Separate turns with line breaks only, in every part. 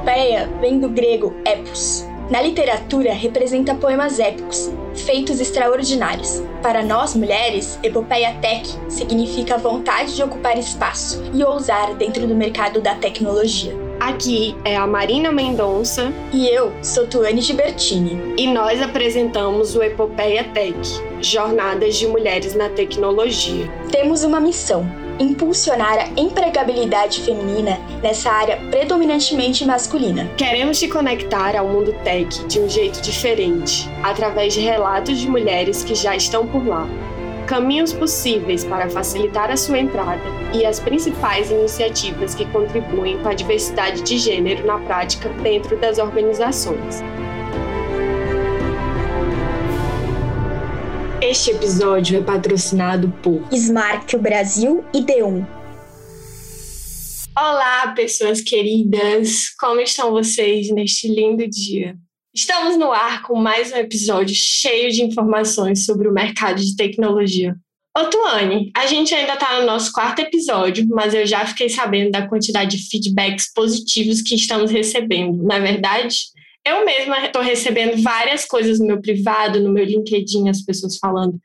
Epopeia vem do grego epos. Na literatura, representa poemas épicos, feitos extraordinários. Para nós mulheres, epopeia tech significa a vontade de ocupar espaço e ousar dentro do mercado da tecnologia.
Aqui é a Marina Mendonça
e eu sou Tuane Gibertini.
E nós apresentamos o Epopeia Tech, Jornadas de Mulheres na Tecnologia.
Temos uma missão impulsionar a empregabilidade feminina nessa área predominantemente masculina.
Queremos te conectar ao mundo tech de um jeito diferente, através de relatos de mulheres que já estão por lá. Caminhos possíveis para facilitar a sua entrada e as principais iniciativas que contribuem com a diversidade de gênero na prática dentro das organizações. Este episódio é patrocinado por
Smart Brasil e D1.
Olá, pessoas queridas! Como estão vocês neste lindo dia? Estamos no ar com mais um episódio cheio de informações sobre o mercado de tecnologia. Ô, Tuane, a gente ainda está no nosso quarto episódio, mas eu já fiquei sabendo da quantidade de feedbacks positivos que estamos recebendo, não é verdade? Eu mesma estou recebendo várias coisas no meu privado, no meu LinkedIn, as pessoas falando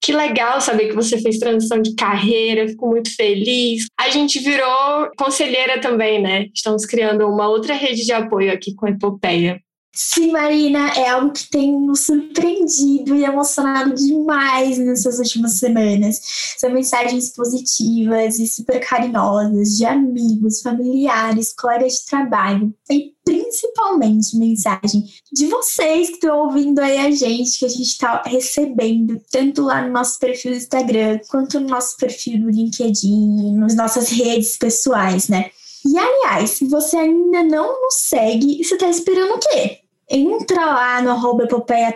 que legal saber que você fez transição de carreira, fico muito feliz. A gente virou conselheira também, né? Estamos criando uma outra rede de apoio aqui com a Epopeia.
Sim, Marina, é algo que tem nos surpreendido e emocionado demais nessas últimas semanas. São mensagens positivas e super carinhosas de amigos, familiares, colegas de trabalho e principalmente mensagem de vocês que estão ouvindo aí a gente, que a gente está recebendo, tanto lá no nosso perfil do Instagram, quanto no nosso perfil do LinkedIn, nas nossas redes pessoais, né? E aliás, se você ainda não nos segue, você está esperando o quê? Entra lá no arroba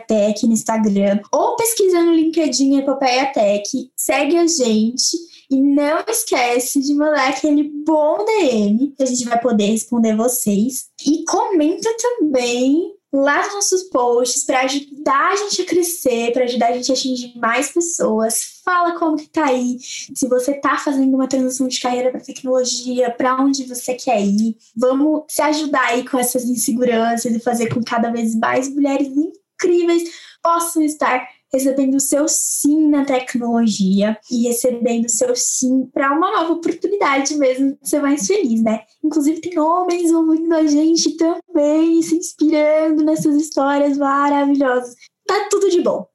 Tech no Instagram ou pesquisa no LinkedIn Epopeia Tech, segue a gente e não esquece de mandar aquele bom DM que a gente vai poder responder vocês. E comenta também lá nos nossos posts para ajudar a gente a crescer, para ajudar a gente a atingir mais pessoas. Fala como que tá aí, se você tá fazendo uma transição de carreira para tecnologia, para onde você quer ir. Vamos se ajudar aí com essas inseguranças e fazer com que cada vez mais mulheres incríveis possam estar recebendo o seu sim na tecnologia e recebendo o seu sim para uma nova oportunidade mesmo de ser mais feliz, né? Inclusive tem homens ouvindo a gente também, se inspirando nessas histórias maravilhosas. Tá tudo de bom.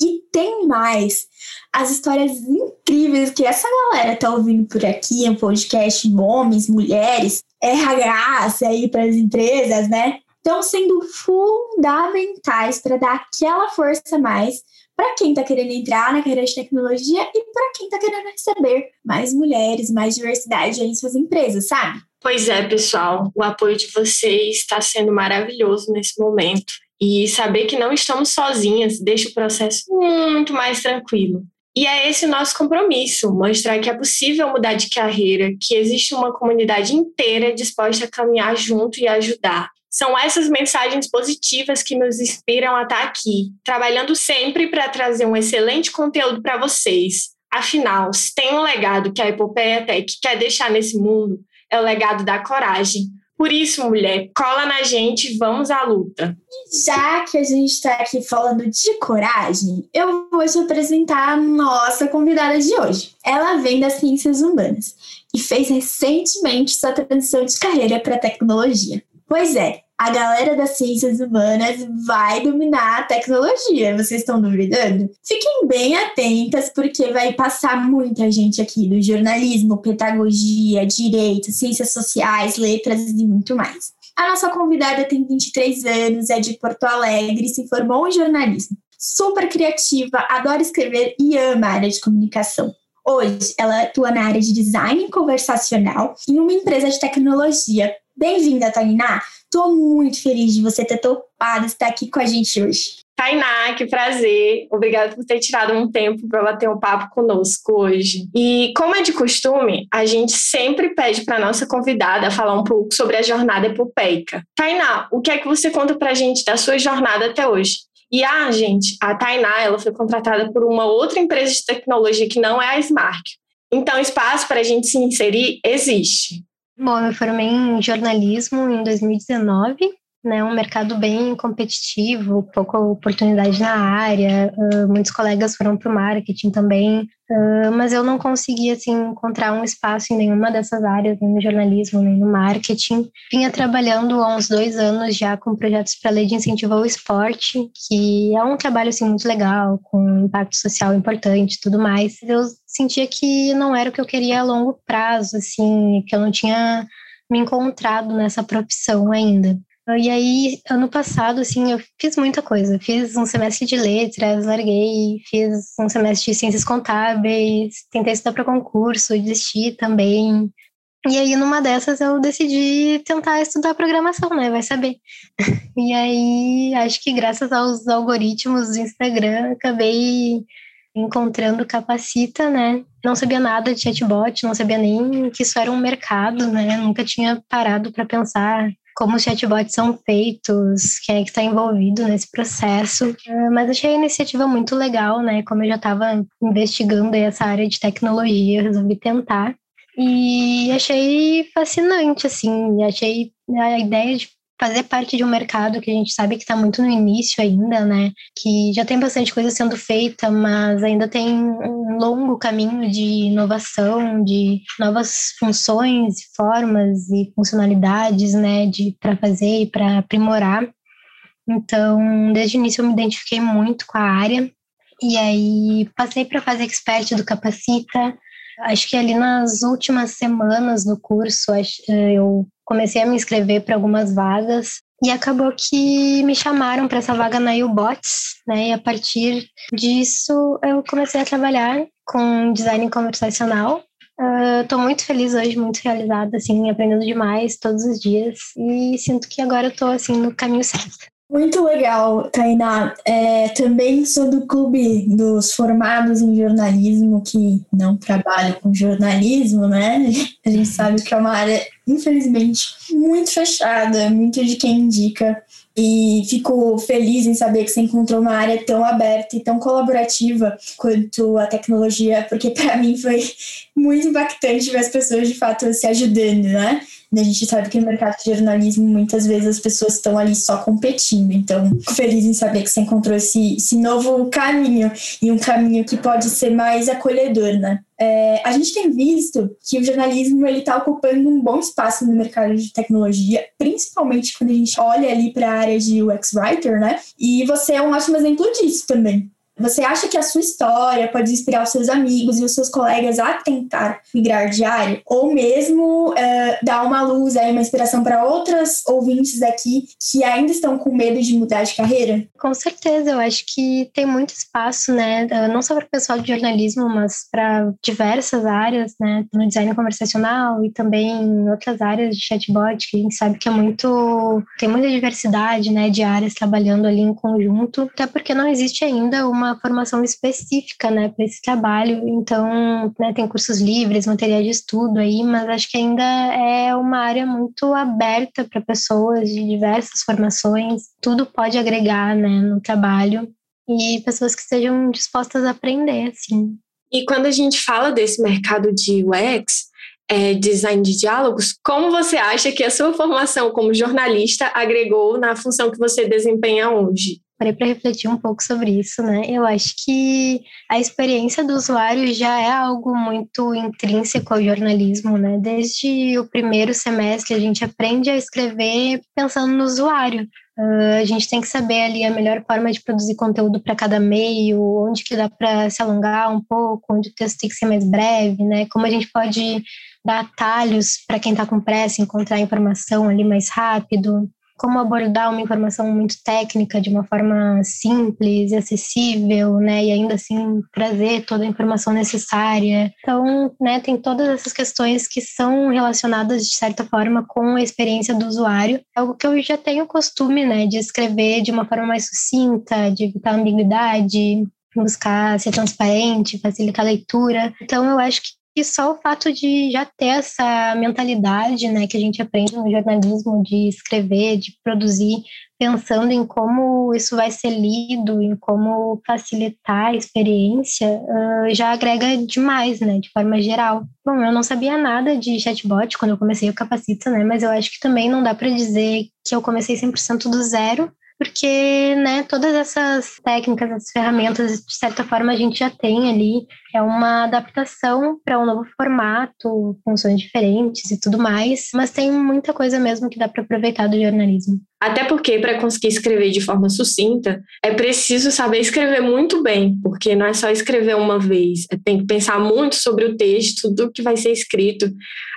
E tem mais as histórias incríveis que essa galera tá ouvindo por aqui, um podcast homens, mulheres, RHs aí para as empresas, né? Estão sendo fundamentais para dar aquela força a mais para quem está querendo entrar na carreira de tecnologia e para quem está querendo receber mais mulheres, mais diversidade em suas empresas, sabe?
Pois é, pessoal, o apoio de vocês está sendo maravilhoso nesse momento. E saber que não estamos sozinhas deixa o processo muito mais tranquilo. E é esse o nosso compromisso: mostrar que é possível mudar de carreira, que existe uma comunidade inteira disposta a caminhar junto e ajudar. São essas mensagens positivas que nos inspiram a estar aqui, trabalhando sempre para trazer um excelente conteúdo para vocês. Afinal, se tem um legado que a Epopeia Tech quer deixar nesse mundo, é o legado da coragem. Por isso, mulher, cola na gente e vamos à luta.
Já que a gente está aqui falando de coragem, eu vou te apresentar a nossa convidada de hoje. Ela vem das ciências humanas e fez recentemente sua transição de carreira para tecnologia. Pois é, a galera das ciências humanas vai dominar a tecnologia. Vocês estão duvidando? Fiquem bem atentas, porque vai passar muita gente aqui do jornalismo, pedagogia, direito, ciências sociais, letras e muito mais. A nossa convidada tem 23 anos, é de Porto Alegre se formou em jornalismo. Super criativa, adora escrever e ama a área de comunicação. Hoje, ela atua na área de design conversacional em uma empresa de tecnologia. Bem-vinda, Tainá! Estou muito feliz de você ter topado estar aqui com a gente hoje.
Tainá, que prazer. Obrigada por ter tirado um tempo para bater um papo conosco hoje. E como é de costume, a gente sempre pede para nossa convidada falar um pouco sobre a jornada epopeica. Tainá, o que é que você conta para a gente da sua jornada até hoje? E ah, gente, a Tainá, ela foi contratada por uma outra empresa de tecnologia que não é a Smart. Então, espaço para a gente se inserir existe.
Bom, eu formei em jornalismo em 2019 né, um mercado bem competitivo, pouca oportunidade na área, uh, muitos colegas foram para o marketing também, uh, mas eu não consegui assim, encontrar um espaço em nenhuma dessas áreas, nem no jornalismo, nem no marketing. Vinha trabalhando há uns dois anos já com projetos para a lei de incentivo ao esporte, que é um trabalho assim, muito legal, com impacto social importante tudo mais. Eu sentia que não era o que eu queria a longo prazo, assim, que eu não tinha me encontrado nessa profissão ainda. E aí, ano passado, assim, eu fiz muita coisa. Fiz um semestre de letras, larguei, fiz um semestre de ciências contábeis, tentei estudar para concurso, desisti também. E aí, numa dessas, eu decidi tentar estudar programação, né? Vai saber. E aí, acho que graças aos algoritmos do Instagram, acabei encontrando Capacita, né? Não sabia nada de chatbot, não sabia nem que isso era um mercado, né? Nunca tinha parado para pensar como os chatbots são feitos, quem é que está envolvido nesse processo. Ah, mas achei a iniciativa muito legal, né? Como eu já estava investigando essa área de tecnologia, resolvi tentar. E achei fascinante, assim, achei a ideia de fazer parte de um mercado que a gente sabe que está muito no início ainda, né? Que já tem bastante coisa sendo feita, mas ainda tem um longo caminho de inovação, de novas funções, formas e funcionalidades, né? De para fazer e para aprimorar. Então, desde o início eu me identifiquei muito com a área e aí passei para fazer expert do Capacita. Acho que ali nas últimas semanas do curso eu comecei a me inscrever para algumas vagas e acabou que me chamaram para essa vaga na UBots, né? E a partir disso eu comecei a trabalhar com design conversacional. Estou uh, muito feliz hoje, muito realizada, assim, aprendendo demais todos os dias e sinto que agora estou assim no caminho certo.
Muito legal, Tainá. É, também sou do clube dos formados em jornalismo que não trabalham com jornalismo, né? A gente sabe que é uma área, infelizmente, muito fechada, muito de quem indica. E fico feliz em saber que você encontrou uma área tão aberta e tão colaborativa quanto a tecnologia, porque para mim foi muito impactante ver as pessoas de fato se ajudando, né? A gente sabe que no mercado de jornalismo muitas vezes as pessoas estão ali só competindo. Então, fico feliz em saber que você encontrou esse, esse novo caminho e um caminho que pode ser mais acolhedor, né? É, a gente tem visto que o jornalismo ele está ocupando um bom espaço no mercado de tecnologia, principalmente quando a gente olha ali para a área de UX writer, né? E você é um ótimo exemplo disso também. Você acha que a sua história pode inspirar os seus amigos e os seus colegas a tentar migrar de área? Ou mesmo uh, dar uma luz, aí, uma inspiração para outras ouvintes aqui que ainda estão com medo de mudar de carreira?
Com certeza, eu acho que tem muito espaço, né? Não só para o pessoal de jornalismo, mas para diversas áreas, né? No design conversacional e também em outras áreas de chatbot, que a gente sabe que é muito. tem muita diversidade, né? De áreas trabalhando ali em conjunto, até porque não existe ainda uma formação específica, né, para esse trabalho. Então, né, tem cursos livres, materiais de estudo aí, mas acho que ainda é uma área muito aberta para pessoas de diversas formações. Tudo pode agregar, né, no trabalho e pessoas que estejam dispostas a aprender, assim.
E quando a gente fala desse mercado de UX, é, design de diálogos, como você acha que a sua formação como jornalista agregou na função que você desempenha hoje?
Parei para refletir um pouco sobre isso, né? Eu acho que a experiência do usuário já é algo muito intrínseco ao jornalismo, né? Desde o primeiro semestre a gente aprende a escrever pensando no usuário. Uh, a gente tem que saber ali a melhor forma de produzir conteúdo para cada meio, onde que dá para se alongar um pouco, onde o texto tem que ser mais breve, né? Como a gente pode dar atalhos para quem está com pressa, encontrar informação ali mais rápido como abordar uma informação muito técnica de uma forma simples e acessível, né, e ainda assim trazer toda a informação necessária. Então, né, tem todas essas questões que são relacionadas de certa forma com a experiência do usuário, algo que eu já tenho costume, né, de escrever de uma forma mais sucinta, de evitar ambiguidade, buscar ser transparente, facilitar a leitura. Então, eu acho que que só o fato de já ter essa mentalidade, né, que a gente aprende no jornalismo de escrever, de produzir, pensando em como isso vai ser lido, em como facilitar a experiência, uh, já agrega demais, né, de forma geral. Bom, eu não sabia nada de chatbot quando eu comecei o Capacita, né, mas eu acho que também não dá para dizer que eu comecei 100% do zero, porque né, todas essas técnicas, essas ferramentas, de certa forma, a gente já tem ali. É uma adaptação para um novo formato, funções diferentes e tudo mais, mas tem muita coisa mesmo que dá para aproveitar do jornalismo.
Até porque, para conseguir escrever de forma sucinta, é preciso saber escrever muito bem, porque não é só escrever uma vez, é, tem que pensar muito sobre o texto, do que vai ser escrito.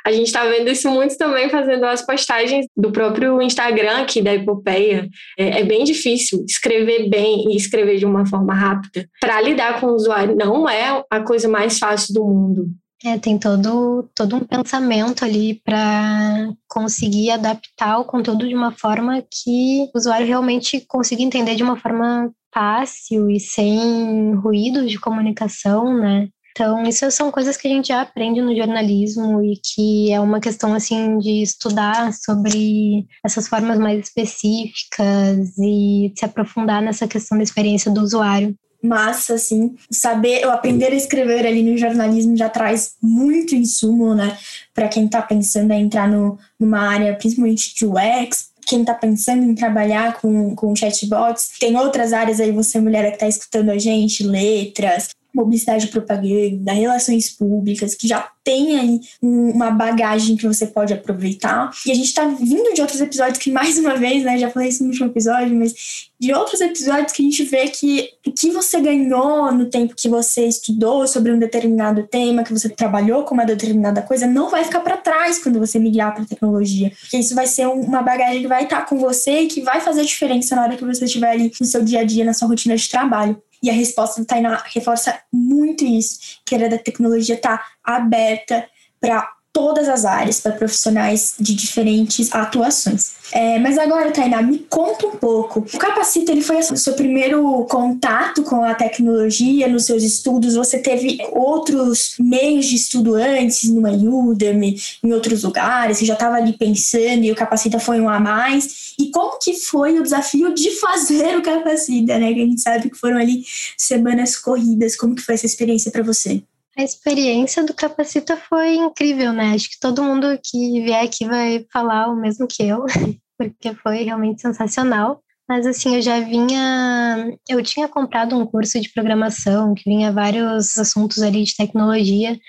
A gente está vendo isso muito também fazendo as postagens do próprio Instagram aqui da Epopeia. É, é bem difícil escrever bem e escrever de uma forma rápida. Para lidar com o usuário, não é a coisa mais fácil do mundo.
É, tem todo, todo um pensamento ali para conseguir adaptar o conteúdo de uma forma que o usuário realmente consiga entender de uma forma fácil e sem ruídos de comunicação, né? Então, isso são coisas que a gente já aprende no jornalismo e que é uma questão, assim, de estudar sobre essas formas mais específicas e se aprofundar nessa questão da experiência do usuário
massa, assim. Saber, eu aprender a escrever ali no jornalismo já traz muito insumo, né? Para quem está pensando em entrar no, numa área, principalmente de UX, quem está pensando em trabalhar com, com chatbots. Tem outras áreas aí, você mulher que está escutando a gente, letras, publicidade propaganda, relações públicas, que já tem aí uma bagagem que você pode aproveitar. E a gente tá vindo de outros episódios que, mais uma vez, né, já falei isso no último episódio, mas de outros episódios que a gente vê que o que você ganhou no tempo que você estudou sobre um determinado tema, que você trabalhou com uma determinada coisa, não vai ficar para trás quando você migrar para tecnologia. Porque isso vai ser uma bagagem que vai estar com você e que vai fazer diferença na hora que você estiver ali no seu dia a dia, na sua rotina de trabalho. E a resposta do Tainá reforça muito isso, que a área da tecnologia está aberta para todas as áreas, para profissionais de diferentes atuações. É, mas agora, Tainá, me conta um pouco. O Capacita ele foi o seu primeiro contato com a tecnologia nos seus estudos? Você teve outros meios de estudo antes, no Udemy, em outros lugares? Você já estava ali pensando e o Capacita foi um a mais? E como que foi o desafio de fazer o Capacita, né? Que a gente sabe que foram ali semanas corridas. Como que foi essa experiência para você?
A experiência do Capacita foi incrível, né? Acho que todo mundo que vier aqui vai falar o mesmo que eu, porque foi realmente sensacional. Mas assim, eu já vinha. Eu tinha comprado um curso de programação que vinha vários assuntos ali de tecnologia.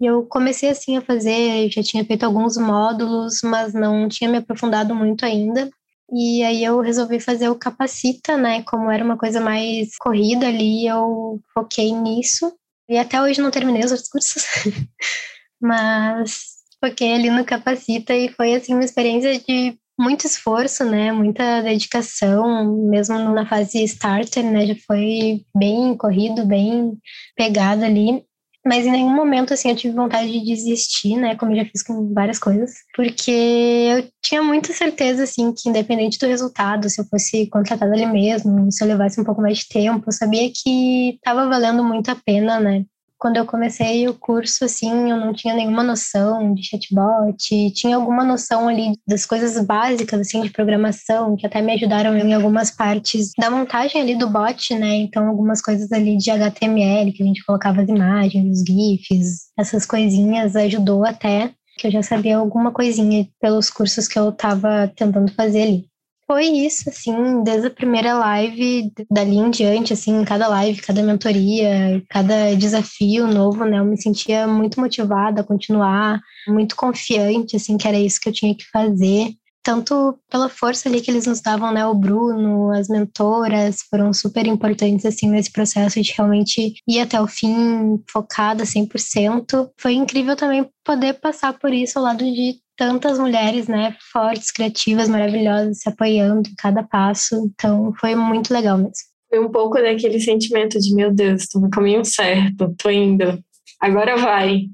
E eu comecei assim a fazer, já tinha feito alguns módulos, mas não tinha me aprofundado muito ainda. E aí eu resolvi fazer o Capacita, né? Como era uma coisa mais corrida ali, eu foquei nisso. E até hoje não terminei os outros cursos, mas foquei ali no Capacita e foi assim uma experiência de muito esforço, né? Muita dedicação, mesmo na fase starter, né? Já foi bem corrido, bem pegado ali. Mas em nenhum momento, assim, eu tive vontade de desistir, né? Como eu já fiz com várias coisas. Porque eu tinha muita certeza, assim, que independente do resultado, se eu fosse contratada ali mesmo, se eu levasse um pouco mais de tempo, eu sabia que estava valendo muito a pena, né? Quando eu comecei o curso, assim, eu não tinha nenhuma noção de chatbot, tinha alguma noção ali das coisas básicas, assim, de programação, que até me ajudaram em algumas partes da montagem ali do bot, né? Então, algumas coisas ali de HTML, que a gente colocava as imagens, os GIFs, essas coisinhas, ajudou até que eu já sabia alguma coisinha pelos cursos que eu estava tentando fazer ali foi isso, assim, desde a primeira live, dali em diante, assim, cada live, cada mentoria, cada desafio novo, né, eu me sentia muito motivada a continuar, muito confiante, assim, que era isso que eu tinha que fazer. Tanto pela força ali que eles nos davam, né, o Bruno, as mentoras foram super importantes, assim, nesse processo de realmente ir até o fim, focada 100%. Foi incrível também poder passar por isso ao lado de tantas mulheres, né, fortes, criativas, maravilhosas, se apoiando em cada passo. Então, foi muito legal mesmo.
Foi um pouco daquele sentimento de, meu Deus, estou no caminho certo, tô indo. Agora vai.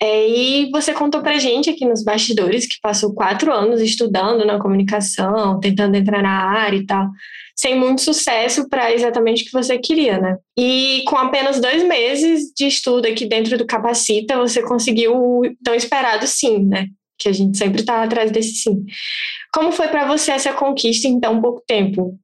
É, e você contou pra gente aqui nos bastidores que passou quatro anos estudando na comunicação, tentando entrar na área e tal, sem muito sucesso para exatamente o que você queria, né? E com apenas dois meses de estudo aqui dentro do Capacita, você conseguiu o tão esperado sim, né? Que a gente sempre tá atrás desse sim. Como foi para você essa conquista em tão pouco tempo?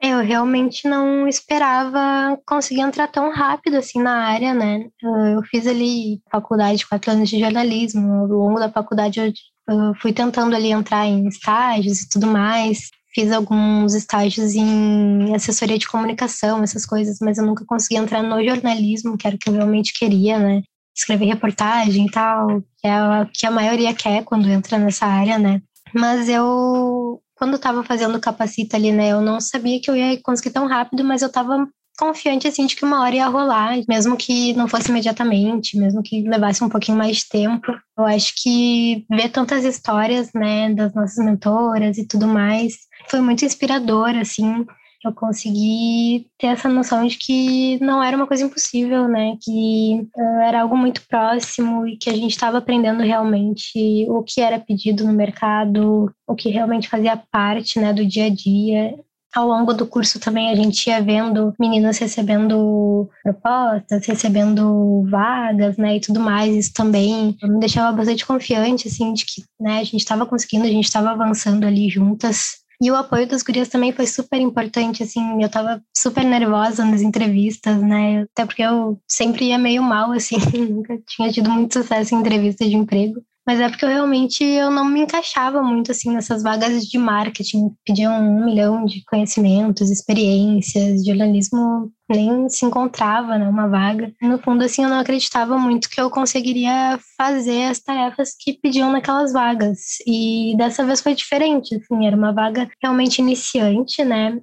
Eu realmente não esperava conseguir entrar tão rápido assim na área, né? Eu fiz ali faculdade, quatro anos de jornalismo. Ao longo da faculdade eu fui tentando ali entrar em estágios e tudo mais. Fiz alguns estágios em assessoria de comunicação, essas coisas, mas eu nunca consegui entrar no jornalismo, que era o que eu realmente queria, né? Escrever reportagem e tal, que é o que a maioria quer quando entra nessa área, né? Mas eu quando eu tava fazendo capacita ali, né, eu não sabia que eu ia conseguir tão rápido, mas eu tava confiante, assim, de que uma hora ia rolar, mesmo que não fosse imediatamente, mesmo que levasse um pouquinho mais de tempo. Eu acho que ver tantas histórias, né, das nossas mentoras e tudo mais, foi muito inspirador, assim, eu consegui ter essa noção de que não era uma coisa impossível, né? Que uh, era algo muito próximo e que a gente estava aprendendo realmente o que era pedido no mercado, o que realmente fazia parte, né, do dia a dia. Ao longo do curso também a gente ia vendo meninas recebendo propostas, recebendo vagas, né, e tudo mais. Isso também me deixava bastante confiante, assim, de que, né, a gente estava conseguindo, a gente estava avançando ali juntas. E o apoio das gurias também foi super importante, assim, eu tava super nervosa nas entrevistas, né? Até porque eu sempre ia meio mal, assim, nunca tinha tido muito sucesso em entrevistas de emprego. Mas é porque eu realmente eu não me encaixava muito assim nessas vagas de marketing. Pediam um milhão de conhecimentos, experiências, jornalismo nem se encontrava né, uma vaga. No fundo, assim, eu não acreditava muito que eu conseguiria fazer as tarefas que pediam naquelas vagas. E dessa vez foi diferente, assim, era uma vaga realmente iniciante, né?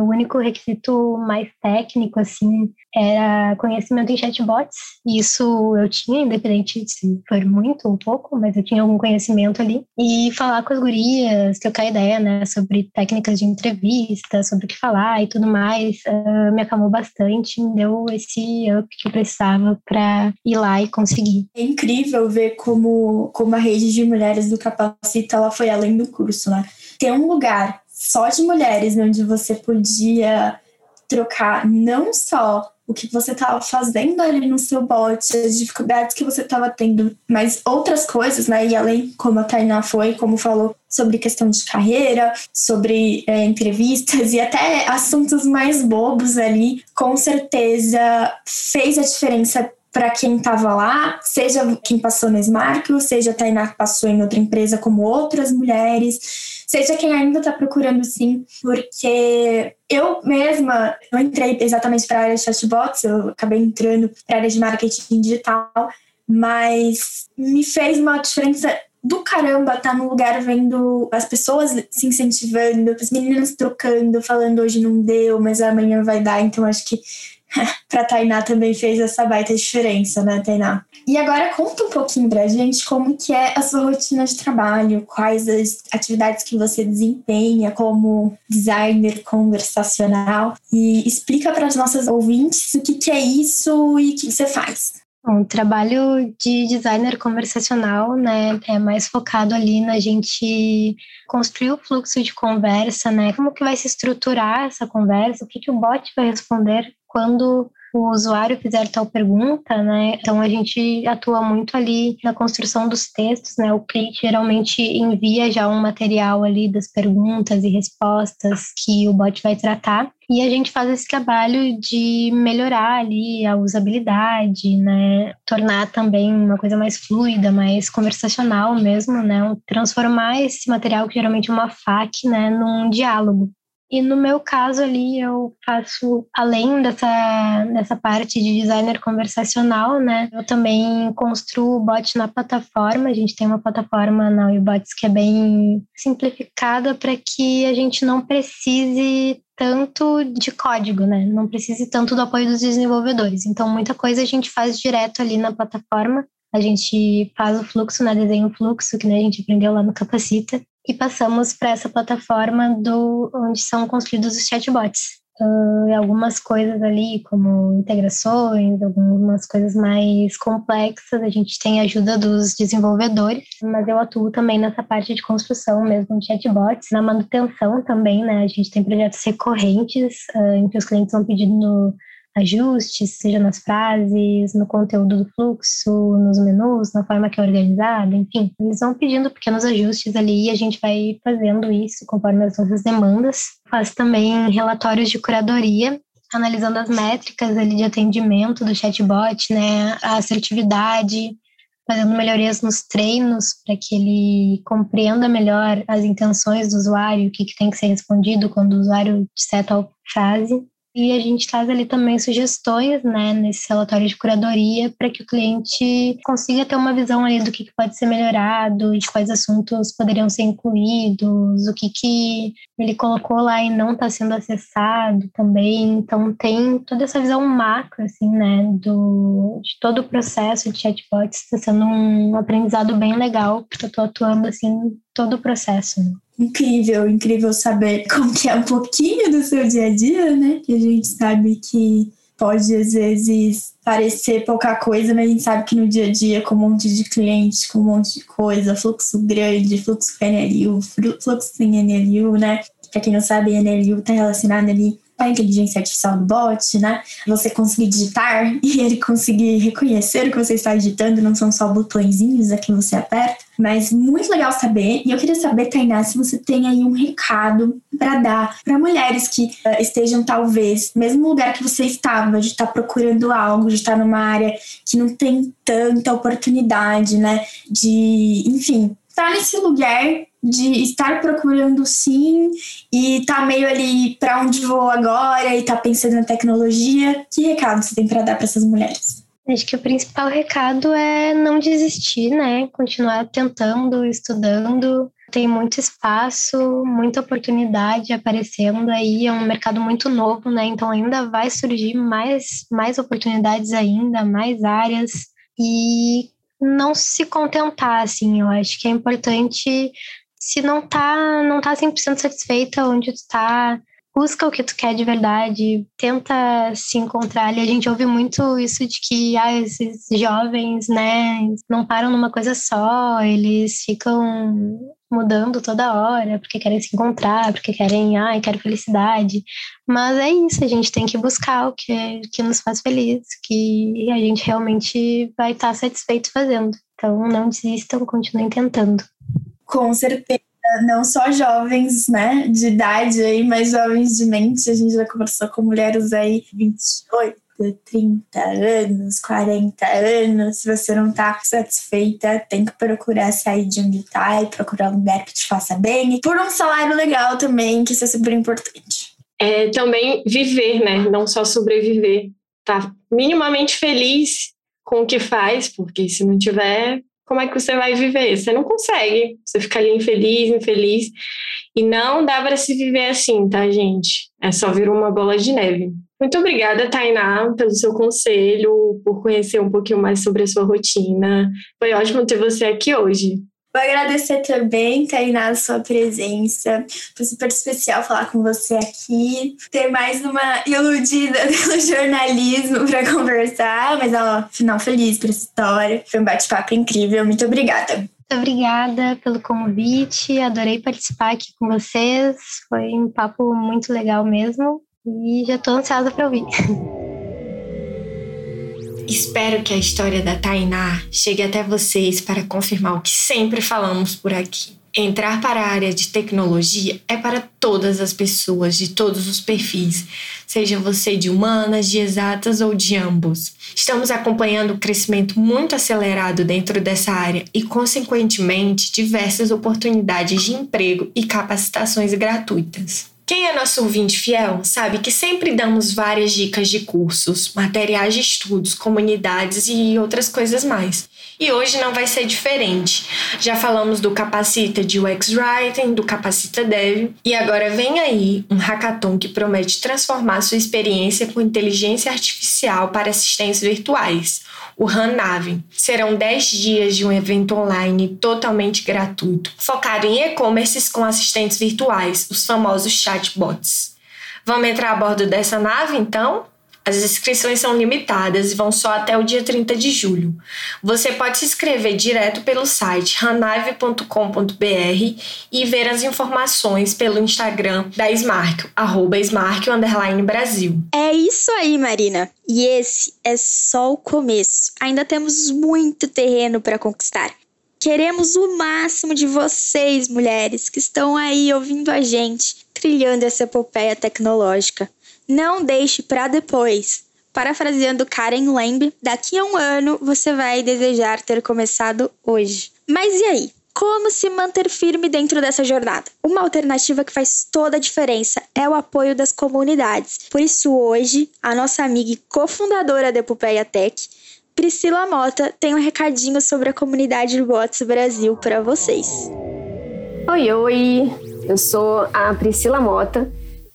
O único requisito mais técnico, assim, era conhecimento em chatbots. Isso eu tinha, independente se for muito ou pouco, mas eu tinha algum conhecimento ali. E falar com as gurias, trocar ideia, né, sobre técnicas de entrevista, sobre o que falar e tudo mais, uh, me acalmou bastante, me deu esse up que eu precisava para ir lá e conseguir.
É incrível ver como, como a rede de mulheres do Capacita ela foi além do curso, né? Ter um lugar só de mulheres, onde você podia trocar não só o que você estava fazendo ali no seu bot, as dificuldades que você estava tendo, mas outras coisas, né? E além, como a Tainá foi, como falou, sobre questão de carreira, sobre é, entrevistas e até assuntos mais bobos ali, com certeza fez a diferença para quem estava lá, seja quem passou no Smartlo, seja a Tainá que passou em outra empresa como outras mulheres, seja quem ainda está procurando sim, porque eu mesma não entrei exatamente para a área de chatbots, eu acabei entrando para a área de marketing digital, mas me fez uma diferença do caramba estar tá no lugar vendo as pessoas se incentivando, as meninas trocando, falando hoje não deu, mas amanhã vai dar. Então acho que para Tainá também fez essa baita diferença, né, Tainá? E agora conta um pouquinho pra gente como que é a sua rotina de trabalho, quais as atividades que você desempenha como designer conversacional e explica para as nossas ouvintes o que, que é isso e o que você faz.
Bom, o trabalho de designer conversacional, né, é mais focado ali na gente construir o fluxo de conversa, né, como que vai se estruturar essa conversa, o que que o bot vai responder quando o usuário fizer tal pergunta, né? Então a gente atua muito ali na construção dos textos, né? O cliente geralmente envia já um material ali das perguntas e respostas que o bot vai tratar. E a gente faz esse trabalho de melhorar ali a usabilidade, né? Tornar também uma coisa mais fluida, mais conversacional mesmo, né? Transformar esse material, que geralmente é uma FAQ, né, num diálogo. E no meu caso ali, eu faço, além dessa, dessa parte de designer conversacional, né? Eu também construo bot na plataforma. A gente tem uma plataforma na Webots que é bem simplificada para que a gente não precise tanto de código, né? Não precise tanto do apoio dos desenvolvedores. Então, muita coisa a gente faz direto ali na plataforma. A gente faz o fluxo, né? Desenha o fluxo, que né, a gente aprendeu lá no Capacita e passamos para essa plataforma do onde são construídos os chatbots. uh, algumas coisas ali, como integrações, algumas coisas mais complexas, a gente tem ajuda dos desenvolvedores, mas eu atuo também nessa parte de construção mesmo de chatbots, na manutenção também, né? A gente tem projetos recorrentes uh, em que os clientes vão pedindo ajustes, seja nas frases, no conteúdo do fluxo, nos menus, na forma que é organizado, enfim. Eles vão pedindo pequenos ajustes ali e a gente vai fazendo isso conforme as nossas demandas. Faz também relatórios de curadoria analisando as métricas ali de atendimento do chatbot, né, a assertividade, fazendo melhorias nos treinos para que ele compreenda melhor as intenções do usuário, o que, que tem que ser respondido quando o usuário seta a frase. E a gente traz ali também sugestões, né, nesse relatório de curadoria, para que o cliente consiga ter uma visão ali do que, que pode ser melhorado, de quais assuntos poderiam ser incluídos, o que, que ele colocou lá e não está sendo acessado também. Então, tem toda essa visão macro, assim, né, do, de todo o processo de chatbots. Está sendo um aprendizado bem legal, porque eu estou atuando, assim, todo o processo. Né?
Incrível, incrível saber como que é um pouquinho do seu dia a dia, né? Que a gente sabe que pode às vezes parecer pouca coisa, mas a gente sabe que no dia a dia, com um monte de clientes, com um monte de coisa, fluxo grande, fluxo NLU, fluxo sem NLU, né? Para quem não sabe, NLU está relacionado ali a inteligência artificial do bot, né? Você conseguir digitar e ele conseguir reconhecer o que você está digitando, não são só botõezinhos que você aperta. Mas muito legal saber. E eu queria saber, Tainá, se você tem aí um recado para dar para mulheres que uh, estejam, talvez, mesmo lugar que você estava, de estar tá procurando algo, de estar tá numa área que não tem tanta oportunidade, né? De, enfim, estar tá nesse lugar de estar procurando sim e tá meio ali para onde vou agora e tá pensando na tecnologia. Que recado você tem para dar para essas mulheres?
Acho que o principal recado é não desistir, né? Continuar tentando, estudando. Tem muito espaço, muita oportunidade aparecendo aí. É um mercado muito novo, né? Então ainda vai surgir mais, mais oportunidades ainda, mais áreas. E não se contentar, assim. Eu acho que é importante se não tá, não tá 100% satisfeita onde tu tá, busca o que tu quer de verdade, tenta se encontrar ali. A gente ouve muito isso de que ah, esses jovens, né, não param numa coisa só, eles ficam mudando toda hora, porque querem se encontrar, porque querem, ai, quero felicidade. Mas é isso, a gente tem que buscar o que, que nos faz feliz, que a gente realmente vai estar satisfeito fazendo. Então não desistam, continuem tentando.
Com certeza, não só jovens, né, de idade aí, mas jovens de mente. A gente já conversou com mulheres aí 28, 30 anos, 40 anos. Se você não tá satisfeita, tem que procurar sair de onde tá e procurar um lugar que te faça bem. E por um salário legal também, que isso é super importante.
É também viver, né? Não só sobreviver. Tá minimamente feliz com o que faz, porque se não tiver, como é que você vai viver? Você não consegue. Você fica ali infeliz, infeliz. E não dá para se viver assim, tá, gente? É só vir uma bola de neve. Muito obrigada, Tainá, pelo seu conselho, por conhecer um pouquinho mais sobre a sua rotina. Foi ótimo ter você aqui hoje.
Vou agradecer também, Tainá, a sua presença. Foi super especial falar com você aqui. Ter mais uma iludida pelo jornalismo para conversar, mas ó, final feliz para essa história. Foi um bate-papo incrível. Muito obrigada. Muito
obrigada pelo convite. Adorei participar aqui com vocês. Foi um papo muito legal mesmo. E já estou ansiosa para ouvir.
Espero que a história da Tainá chegue até vocês para confirmar o que sempre falamos por aqui. Entrar para a área de tecnologia é para todas as pessoas, de todos os perfis, seja você de humanas, de exatas ou de ambos. Estamos acompanhando o crescimento muito acelerado dentro dessa área e, consequentemente, diversas oportunidades de emprego e capacitações gratuitas. Quem é nosso ouvinte fiel sabe que sempre damos várias dicas de cursos, materiais de estudos, comunidades e outras coisas mais. E hoje não vai ser diferente. Já falamos do Capacita de UX Writing, do Capacita Dev, e agora vem aí um hackathon que promete transformar sua experiência com inteligência artificial para assistentes virtuais o Hanave. Serão 10 dias de um evento online totalmente gratuito, focado em e-commerces com assistentes virtuais, os famosos chatbots.
Vamos entrar a bordo dessa nave, então? As inscrições são limitadas e vão só até o dia 30 de julho. Você pode se inscrever direto pelo site ranave.com.br e ver as informações pelo Instagram da Smark, arroba Smark, Brasil.
É isso aí, Marina. E esse é só o começo. Ainda temos muito terreno para conquistar. Queremos o máximo de vocês, mulheres, que estão aí ouvindo a gente, trilhando essa epopeia tecnológica. Não deixe para depois. Parafraseando Karen Lamb, daqui a um ano você vai desejar ter começado hoje. Mas e aí? Como se manter firme dentro dessa jornada? Uma alternativa que faz toda a diferença é o apoio das comunidades. Por isso, hoje, a nossa amiga e cofundadora da Epopeia Tech, Priscila Mota, tem um recadinho sobre a comunidade Bots Brasil para vocês.
Oi, oi! Eu sou a Priscila Mota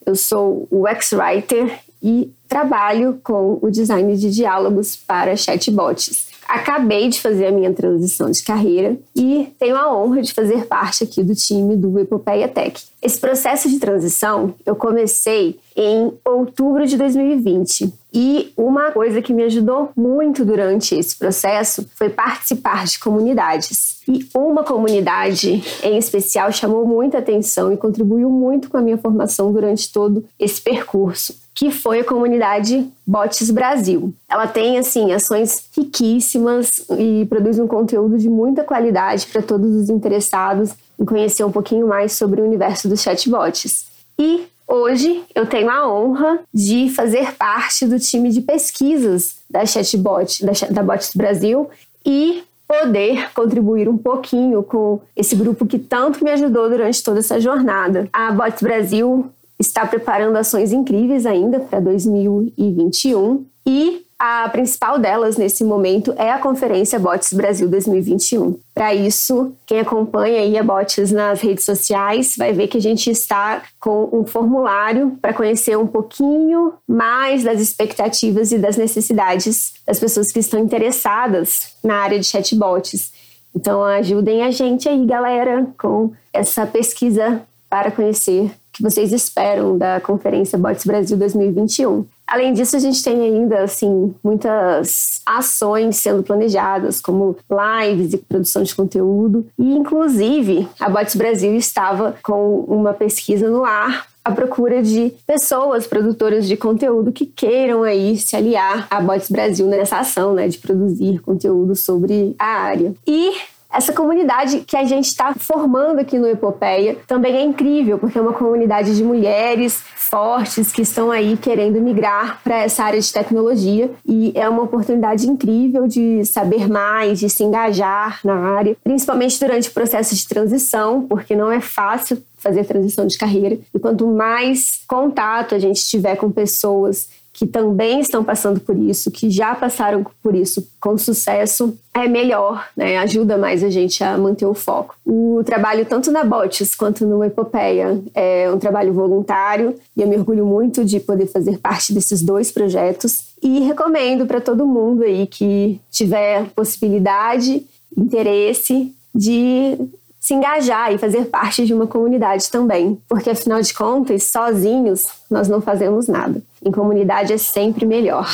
eu sou UX Writer e trabalho com o design de diálogos para chatbots. Acabei de fazer a minha transição de carreira e tenho a honra de fazer parte aqui do time do Epopeia Tech. Esse processo de transição eu comecei em outubro de 2020 e uma coisa que me ajudou muito durante esse processo foi participar de comunidades. E uma comunidade em especial chamou muita atenção e contribuiu muito com a minha formação durante todo esse percurso que foi a comunidade Bots Brasil. Ela tem assim ações riquíssimas e produz um conteúdo de muita qualidade para todos os interessados em conhecer um pouquinho mais sobre o universo dos chatbots. E hoje eu tenho a honra de fazer parte do time de pesquisas da Chatbot, da, da Bots Brasil e poder contribuir um pouquinho com esse grupo que tanto me ajudou durante toda essa jornada. A Bots Brasil está preparando ações incríveis ainda para 2021 e a principal delas nesse momento é a conferência Bots Brasil 2021. Para isso, quem acompanha aí a Bots nas redes sociais vai ver que a gente está com um formulário para conhecer um pouquinho mais das expectativas e das necessidades das pessoas que estão interessadas na área de chatbots. Então ajudem a gente aí, galera, com essa pesquisa para conhecer que vocês esperam da Conferência Bots Brasil 2021. Além disso, a gente tem ainda assim muitas ações sendo planejadas, como lives e produção de conteúdo. E inclusive, a Bots Brasil estava com uma pesquisa no ar à procura de pessoas produtoras de conteúdo que queiram aí se aliar à Bots Brasil nessa ação, né, de produzir conteúdo sobre a área. E essa comunidade que a gente está formando aqui no Epopeia também é incrível, porque é uma comunidade de mulheres fortes que estão aí querendo migrar para essa área de tecnologia e é uma oportunidade incrível de saber mais, de se engajar na área, principalmente durante o processo de transição, porque não é fácil fazer transição de carreira. E quanto mais contato a gente tiver com pessoas que também estão passando por isso, que já passaram por isso com sucesso, é melhor, né? ajuda mais a gente a manter o foco. O trabalho, tanto na Bots quanto no Epopeia, é um trabalho voluntário e eu me orgulho muito de poder fazer parte desses dois projetos. E recomendo para todo mundo aí que tiver possibilidade, interesse de se engajar e fazer parte de uma comunidade também, porque afinal de contas, sozinhos nós não fazemos nada. Em comunidade é sempre melhor.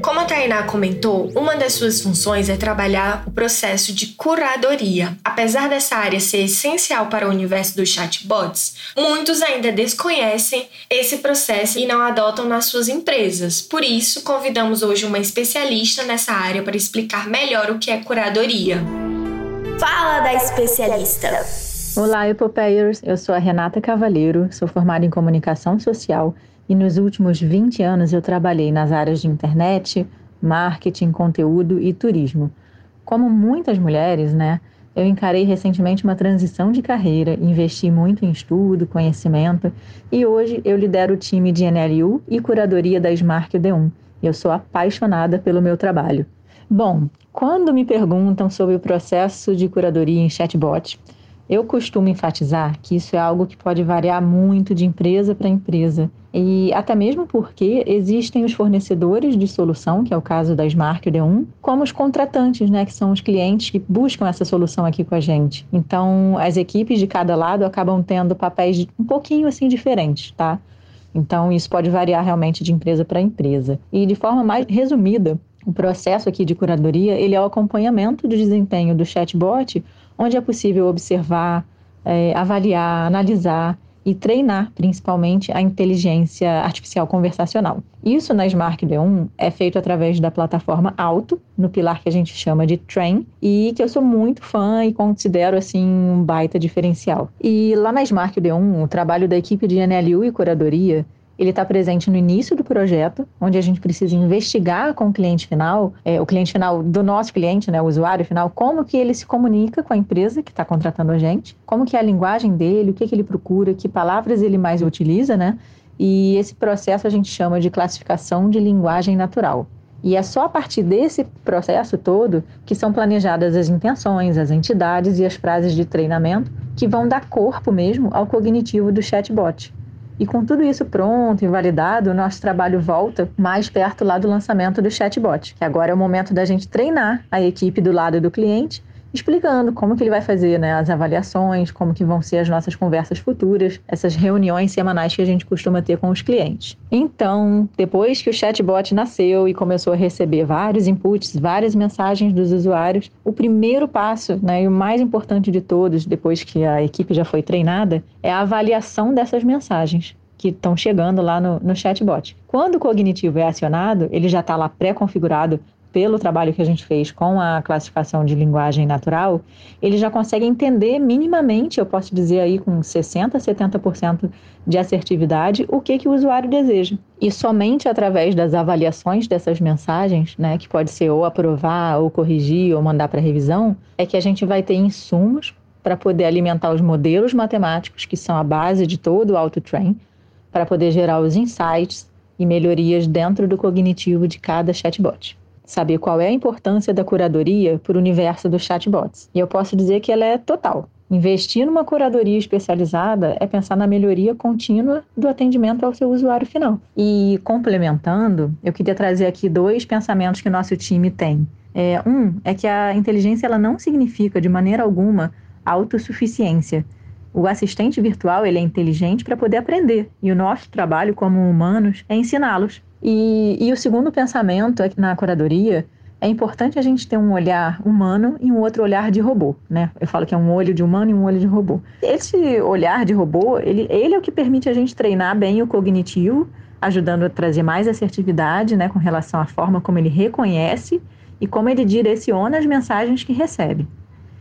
Como a Tainá comentou, uma das suas funções é trabalhar o processo de curadoria. Apesar dessa área ser essencial para o universo dos chatbots, muitos ainda desconhecem esse processo e não adotam nas suas empresas. Por isso, convidamos hoje uma especialista nessa área para explicar melhor o que é curadoria.
Fala da especialista.
Olá, Epopeiers. Eu sou a Renata Cavalheiro, sou formada em comunicação social e nos últimos 20 anos eu trabalhei nas áreas de internet, marketing, conteúdo e turismo. Como muitas mulheres, né, eu encarei recentemente uma transição de carreira, investi muito em estudo, conhecimento e hoje eu lidero o time de NLU e curadoria da Smart D1. Eu sou apaixonada pelo meu trabalho. Bom, quando me perguntam sobre o processo de curadoria em chatbot, eu costumo enfatizar que isso é algo que pode variar muito de empresa para empresa. E até mesmo porque existem os fornecedores de solução, que é o caso da Smart D1, como os contratantes, né, que são os clientes que buscam essa solução aqui com a gente. Então, as equipes de cada lado acabam tendo papéis um pouquinho assim diferentes, tá? Então, isso pode variar realmente de empresa para empresa. E de forma mais resumida, o processo aqui de curadoria ele é o acompanhamento do desempenho do chatbot, onde é possível observar, é, avaliar, analisar e treinar, principalmente, a inteligência artificial conversacional. Isso na Smart D1 é feito através da plataforma Auto, no pilar que a gente chama de Train, e que eu sou muito fã e considero assim um baita diferencial. E lá na Smart D1, o trabalho da equipe de NLU e curadoria ele está presente no início do projeto, onde a gente precisa investigar com o cliente final, é, o cliente final do nosso cliente, né, o usuário final, como que ele se comunica com a empresa que está contratando a gente, como que é a linguagem dele, o que, que ele procura, que palavras ele mais utiliza, né? E esse processo a gente chama de classificação de linguagem natural. E é só a partir desse processo todo que são planejadas as intenções, as entidades e as frases de treinamento que vão dar corpo mesmo ao cognitivo do chatbot. E com tudo isso pronto e validado, o nosso trabalho volta mais perto lá do lançamento do chatbot, que agora é o momento da gente treinar a equipe do lado do cliente explicando como que ele vai fazer né, as avaliações, como que vão ser as nossas conversas futuras, essas reuniões semanais que a gente costuma ter com os clientes. Então, depois que o chatbot nasceu e começou a receber vários inputs, várias mensagens dos usuários, o primeiro passo, né, e o mais importante de todos, depois que a equipe já foi treinada, é a avaliação dessas mensagens que estão chegando lá no, no chatbot. Quando o cognitivo é acionado, ele já está lá pré-configurado pelo trabalho que a gente fez com a classificação de linguagem natural, ele já consegue entender minimamente, eu posso dizer aí com 60%, 70% de assertividade, o que, que o usuário deseja. E somente através das avaliações dessas mensagens, né, que pode ser ou aprovar, ou corrigir, ou mandar para revisão, é que a gente vai ter insumos para poder alimentar os modelos matemáticos, que são a base de todo o auto-train, para poder gerar os insights e melhorias dentro do cognitivo de cada chatbot saber qual é a importância da curadoria para o universo dos chatbots. E eu posso dizer que ela é total. Investir numa curadoria especializada é pensar na melhoria contínua do atendimento ao seu usuário final. E complementando, eu queria trazer aqui dois pensamentos que nosso time tem. É, um é que a inteligência ela não significa de maneira alguma autossuficiência. O assistente virtual ele é inteligente para poder aprender e o nosso trabalho como humanos é ensiná-los. E, e o segundo pensamento é que na curadoria é importante a gente ter um olhar humano e um outro olhar de robô, né? Eu falo que é um olho de humano e um olho de robô. Esse olhar de robô, ele, ele é o que permite a gente treinar bem o cognitivo, ajudando a trazer mais assertividade, né, com relação à forma como ele reconhece e como ele direciona as mensagens que recebe.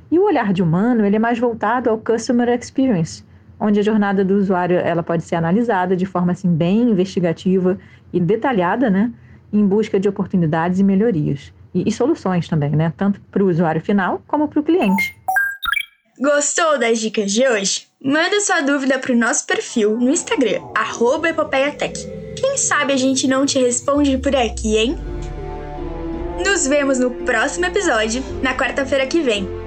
E o olhar de humano, ele é mais voltado ao customer experience, onde a jornada do usuário ela pode ser analisada de forma assim bem investigativa e detalhada, né, em busca de oportunidades e melhorias e, e soluções também, né, tanto para o usuário final como para o cliente.
Gostou das dicas de hoje? Manda sua dúvida para o nosso perfil no Instagram, @epopeiatech. Quem sabe a gente não te responde por aqui, hein? Nos vemos no próximo episódio, na quarta-feira que vem.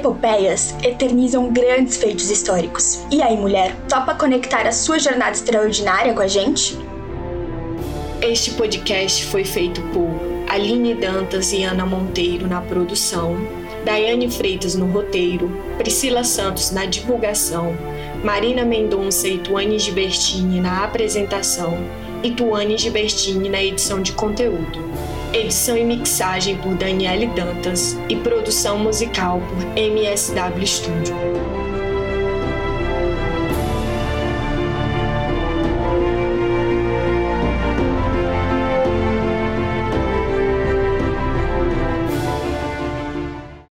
Epopeias eternizam grandes feitos históricos. E aí, mulher, topa conectar a sua jornada extraordinária com a gente?
Este podcast foi feito por Aline Dantas e Ana Monteiro na produção, Daiane Freitas no roteiro, Priscila Santos na divulgação, Marina Mendonça e Tuane Gibertini na apresentação e Tuane Gibertini na edição de conteúdo. Edição e mixagem por Daniele Dantas e produção musical por MSW Studio.